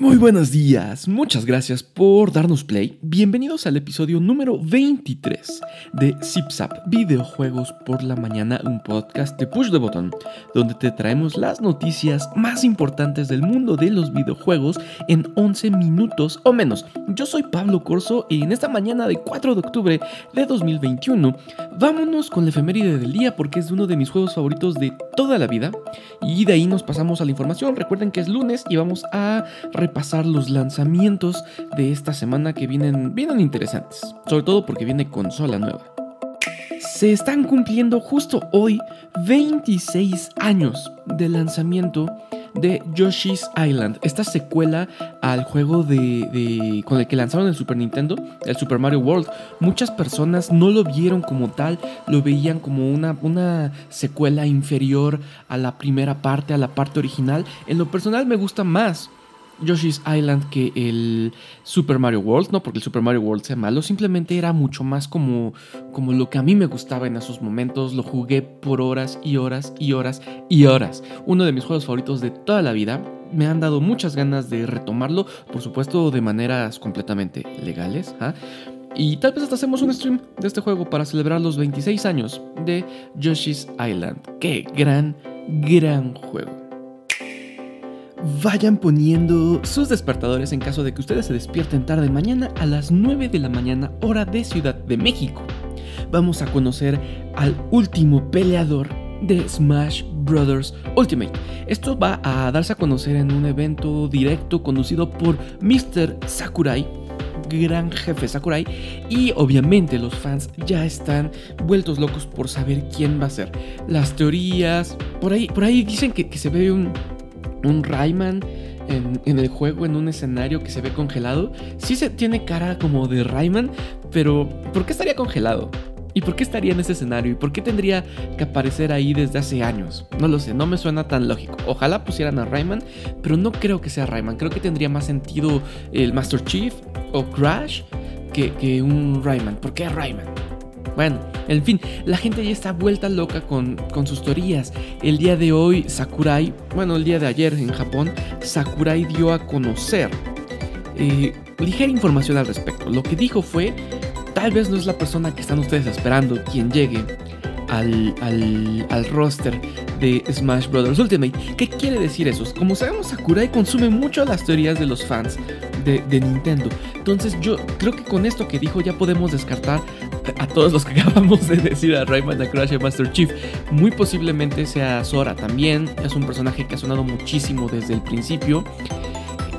Muy buenos días, muchas gracias por darnos play. Bienvenidos al episodio número 23 de ZipZap Videojuegos por la Mañana, un podcast de push de botón, donde te traemos las noticias más importantes del mundo de los videojuegos en 11 minutos o menos. Yo soy Pablo Corso y en esta mañana de 4 de octubre de 2021, vámonos con la efeméride del día porque es uno de mis juegos favoritos de toda la vida. Y de ahí nos pasamos a la información. Recuerden que es lunes y vamos a pasar los lanzamientos de esta semana que vienen, vienen interesantes, sobre todo porque viene consola nueva. Se están cumpliendo justo hoy 26 años de lanzamiento de Yoshi's Island, esta secuela al juego de, con el que lanzaron el Super Nintendo, el Super Mario World. Muchas personas no lo vieron como tal, lo veían como una, una secuela inferior a la primera parte, a la parte original. En lo personal me gusta más Yoshi's Island que el Super Mario World, no porque el Super Mario World sea malo, simplemente era mucho más como, como lo que a mí me gustaba en esos momentos, lo jugué por horas y horas y horas y horas. Uno de mis juegos favoritos de toda la vida, me han dado muchas ganas de retomarlo, por supuesto de maneras completamente legales. ¿ah? Y tal vez hasta hacemos un stream de este juego para celebrar los 26 años de Yoshi's Island. Qué gran, gran juego vayan poniendo sus despertadores en caso de que ustedes se despierten tarde mañana a las 9 de la mañana hora de Ciudad de México. Vamos a conocer al último peleador de Smash Bros. Ultimate. Esto va a darse a conocer en un evento directo conducido por Mr. Sakurai, gran jefe Sakurai, y obviamente los fans ya están vueltos locos por saber quién va a ser. Las teorías, por ahí, por ahí dicen que, que se ve un un Rayman en, el juego, en un escenario que se ve congelado. Sí se tiene cara como de Rayman, pero ¿por qué estaría congelado? ¿Y por qué estaría en ese escenario? ¿Y por qué tendría que aparecer ahí desde hace años? No lo sé, no me suena tan lógico. Ojalá pusieran a Rayman, pero no creo que sea Rayman. Creo que tendría más sentido el Master Chief o Crash que, que un Rayman. ¿Por qué Rayman? Bueno, en fin, la gente ya está vuelta loca con, sus teorías. El día de hoy, Sakurai, bueno, el día de ayer en Japón, Sakurai dio a conocer eh, ligera información al respecto. Lo que dijo fue, tal vez no es la persona que están ustedes esperando quien llegue al, al, roster de Smash Bros. Ultimate. ¿Qué quiere decir eso? Como sabemos, Sakurai consume mucho las teorías de los fans de, Nintendo. Entonces yo creo que con esto que dijo ya podemos descartar a todos los que acabamos de decir a Rayman, a Crash a Master Chief. Muy posiblemente sea Sora también. Es un personaje que ha sonado muchísimo desde el principio.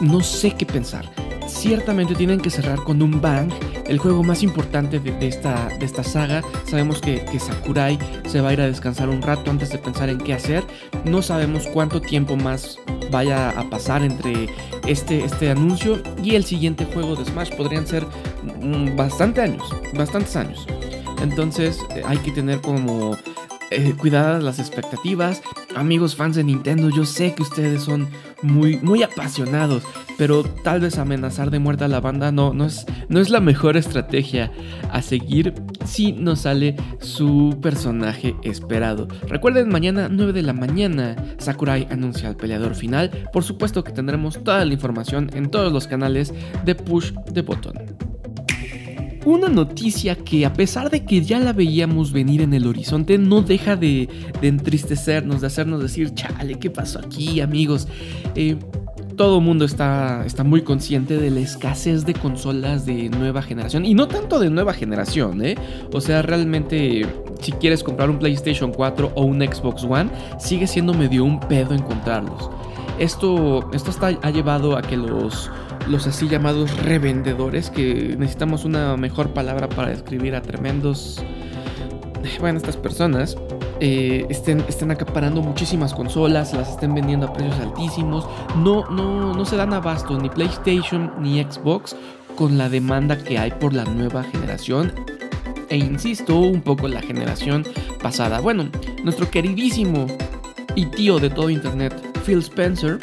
No sé qué pensar ciertamente tienen que cerrar con un bang el juego más importante de, esta, de esta saga. Sabemos que, Sakurai se va a ir a descansar un rato antes de pensar en qué hacer. No sabemos cuánto tiempo más vaya a pasar entre este, este anuncio y el siguiente juego de Smash. Podrían ser mm, bastante años, bastantes años. Entonces eh, hay que tener como eh, cuidadas las expectativas. Amigos fans de Nintendo, yo sé que ustedes son muy, muy apasionados, pero tal vez amenazar de muerte a la banda no, no, es, no es la mejor estrategia a seguir si no sale su personaje esperado. Recuerden, mañana 9 de la mañana, Sakurai anuncia al peleador final. Por supuesto que tendremos toda la información en todos los canales de push de botón. Una noticia que a pesar de que ya la veíamos venir en el horizonte, no deja de, entristecernos, de hacernos decir, chale, ¿qué pasó aquí amigos? Eh, todo el mundo está, está muy consciente de la escasez de consolas de nueva generación. Y no tanto de nueva generación, ¿eh? O sea, realmente, si quieres comprar un PlayStation 4 o un Xbox One, sigue siendo medio un pedo encontrarlos. Esto, esto está, ha llevado a que los los así llamados revendedores, que necesitamos una mejor palabra para describir a tremendos, bueno, estas personas, eh, estén, estén acaparando muchísimas consolas, las estén vendiendo a precios altísimos, no, no, no se dan abasto ni PlayStation ni Xbox con la demanda que hay por la nueva generación. E insisto, un poco la generación pasada. Bueno, nuestro queridísimo y tío de todo Internet, Phil Spencer,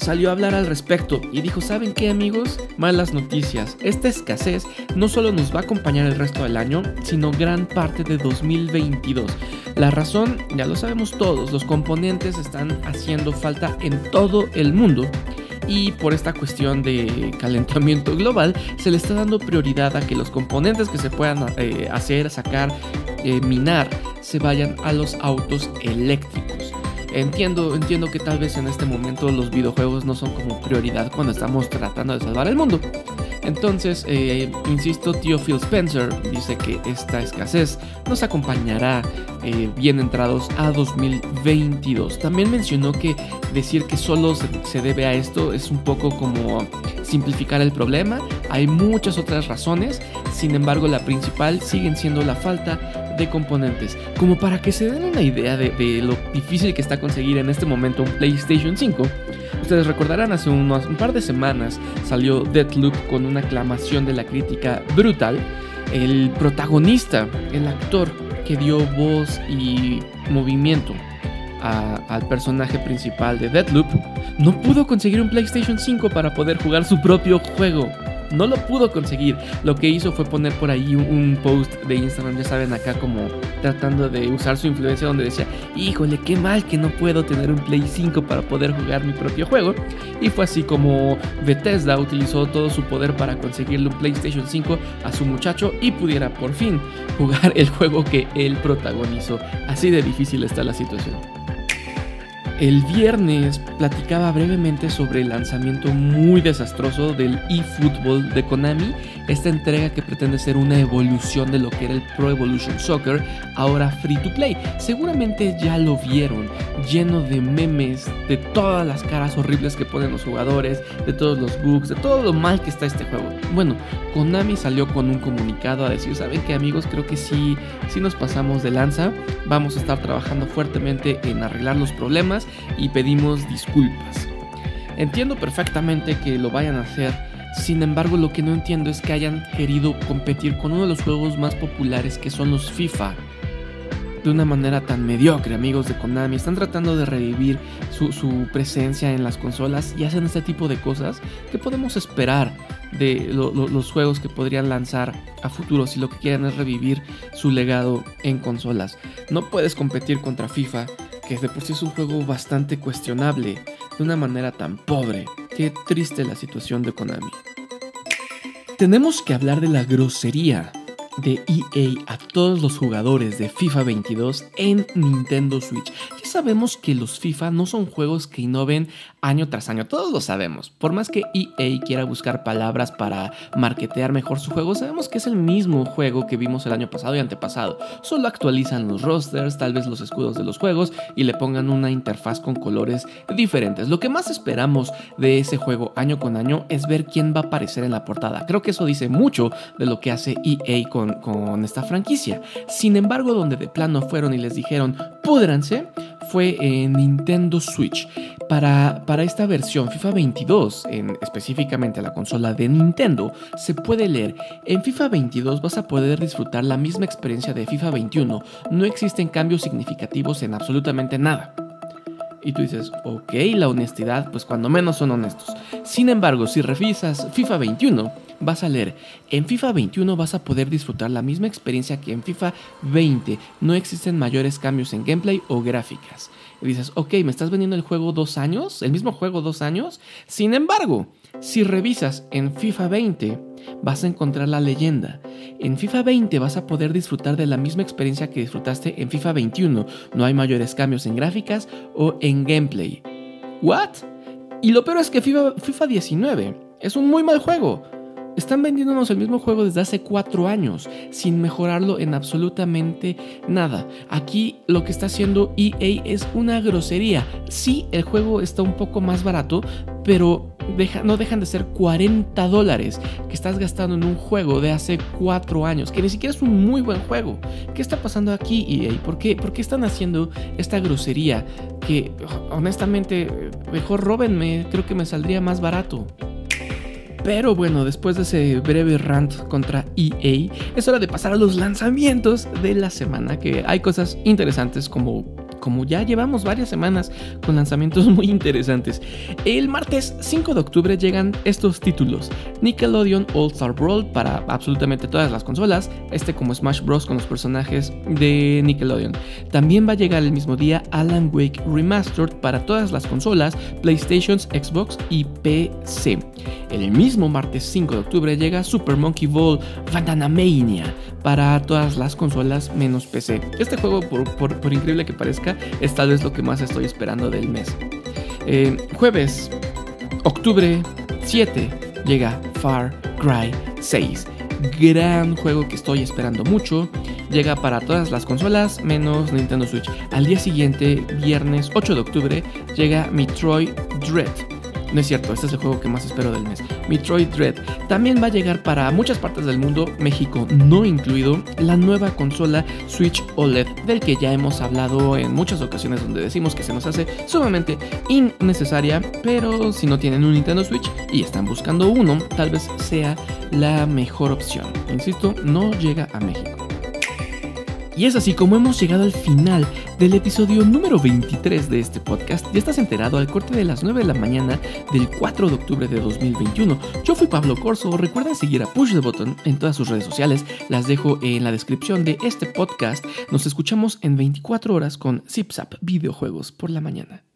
salió a hablar al respecto y dijo, ¿saben qué amigos? Malas noticias. Esta escasez no solo nos va a acompañar el resto del año, sino gran parte de 2022. La razón, ya lo sabemos todos, los componentes están haciendo falta en todo el mundo y por esta cuestión de calentamiento global se le está dando prioridad a que los componentes que se puedan eh, hacer, sacar, eh, minar, se vayan a los autos eléctricos. Entiendo, entiendo que tal vez en este momento los videojuegos no son como prioridad cuando estamos tratando de salvar el mundo. Entonces, eh, insisto, tío Phil Spencer dice que esta escasez nos acompañará eh, bien entrados a 2022. También mencionó que decir que solo se, debe a esto es un poco como simplificar el problema. Hay muchas otras razones, sin embargo la principal siguen siendo la falta componentes. Como para que se den una idea de, lo difícil que está conseguir en este momento un PlayStation 5 ustedes recordarán, hace unos, un par de semanas salió Deathloop con una aclamación de la crítica brutal. El protagonista, el actor que dio voz y movimiento al personaje principal de Deathloop, no pudo conseguir un PlayStation 5 para poder jugar su propio juego no lo pudo conseguir. Lo que hizo fue poner por ahí un, post de Instagram, ya saben, acá como tratando de usar su influencia donde decía, híjole, qué mal que no puedo tener un Play 5 para poder jugar mi propio juego. Y fue así como Bethesda utilizó todo su poder para conseguirle un PlayStation 5 a su muchacho y pudiera por fin jugar el juego que él protagonizó. Así de difícil está la situación. El viernes platicaba brevemente sobre el lanzamiento muy desastroso del eFootball de Konami, esta entrega que pretende ser una evolución de lo que era el Pro Evolution Soccer, ahora free to play. Seguramente ya lo vieron, lleno de memes, de todas las caras horribles que ponen los jugadores, de todos los bugs, de todo lo mal que está este juego. Bueno, Konami salió con un comunicado a decir, ¿saben qué amigos? Creo que sí, sí nos pasamos de lanza, vamos a estar trabajando fuertemente en arreglar los problemas y pedimos disculpas. Entiendo perfectamente que lo vayan a hacer, sin embargo lo que no entiendo es que hayan querido competir con uno de los juegos más populares que son los FIFA. De una manera tan mediocre, amigos de Konami. Están tratando de revivir su, presencia en las consolas y hacen este tipo de cosas que podemos esperar de los juegos que podrían lanzar a futuro si lo que quieren es revivir su legado en consolas. No puedes competir contra FIFA que de por sí es un juego bastante cuestionable, de una manera tan pobre. Qué triste la situación de Konami. Tenemos que hablar de la grosería de EA a todos los jugadores de FIFA 22 en Nintendo Switch. Sabemos que los FIFA no son juegos que innoven año tras año, todos lo sabemos. Por más que EA quiera buscar palabras para marketear mejor su juego, sabemos que es el mismo juego que vimos el año pasado y antepasado. Solo actualizan los rosters, tal vez los escudos de los juegos y le pongan una interfaz con colores diferentes. Lo que más esperamos de ese juego año con año es ver quién va a aparecer en la portada. Creo que eso dice mucho de lo que hace EA con con, esta franquicia. Sin embargo, donde de plano fueron y les dijeron, púdranse, fue en Nintendo Switch. Para, para, esta versión FIFA 22, en, específicamente la consola de Nintendo, se puede leer, en FIFA 22 vas a poder disfrutar la misma experiencia de FIFA 21, no existen cambios significativos en absolutamente nada. Y tú dices, ok, la honestidad, pues cuando menos son honestos. Sin embargo, si revisas FIFA 21, vas a leer, en FIFA 21 vas a poder disfrutar la misma experiencia que en FIFA 20. No existen mayores cambios en gameplay o gráficas. Y dices, ok, ¿me estás vendiendo el juego dos años? ¿El mismo juego dos años? Sin embargo, si revisas en FIFA 20, vas a encontrar la leyenda. En FIFA 20 vas a poder disfrutar de la misma experiencia que disfrutaste en FIFA 21. No hay mayores cambios en gráficas o en gameplay. ¿What? Y lo peor es que FIFA, FIFA 19 es un muy mal juego. Están vendiéndonos el mismo juego desde hace cuatro años, sin mejorarlo en absolutamente nada. Aquí lo que está haciendo EA es una grosería. Sí, el juego está un poco más barato, pero no dejan de ser 40 dólares que estás gastando en un juego de hace cuatro años, que ni siquiera es un muy buen juego. ¿Qué está pasando aquí, EA? ¿Por qué, ¿Por qué están haciendo esta grosería? Que honestamente, mejor róbenme, creo que me saldría más barato. Pero bueno, después de ese breve rant contra EA, es hora de pasar a los lanzamientos de la semana, que hay cosas interesantes como como ya llevamos varias semanas con lanzamientos muy interesantes. El martes 5 de octubre llegan estos títulos. Nickelodeon All Star Brawl para absolutamente todas las consolas, este como Smash Bros con los personajes de Nickelodeon. También va a llegar el mismo día Alan Wake Remastered para todas las consolas, PlayStation, Xbox y PC. El mismo martes 5 de octubre llega Super Monkey Ball Mania para todas las consolas menos PC. Este juego, por, increíble que parezca, es tal vez lo que más estoy esperando del mes. Eh, jueves, octubre 7, llega Far Cry 6. Gran juego que estoy esperando mucho. Llega para todas las consolas menos Nintendo Switch. Al día siguiente, viernes 8 de octubre, llega Metroid Dread no es cierto, este es el juego que más espero del mes. Metroid Dread. También va a llegar para muchas partes del mundo, México no incluido, la nueva consola Switch OLED, del que ya hemos hablado en muchas ocasiones donde decimos que se nos hace sumamente innecesaria, pero si no tienen un Nintendo Switch y están buscando uno, tal vez sea la mejor opción. Insisto, no llega a México. Y es así como hemos llegado al final del episodio número 23 de este podcast. Ya estás enterado al corte de las 9 de la mañana del 4 de octubre de 2021. Yo fui Pablo Corso. Recuerda seguir a Push the Button en todas sus redes sociales. Las dejo en la descripción de este podcast. Nos escuchamos en 24 horas con ZipZap Videojuegos por la mañana.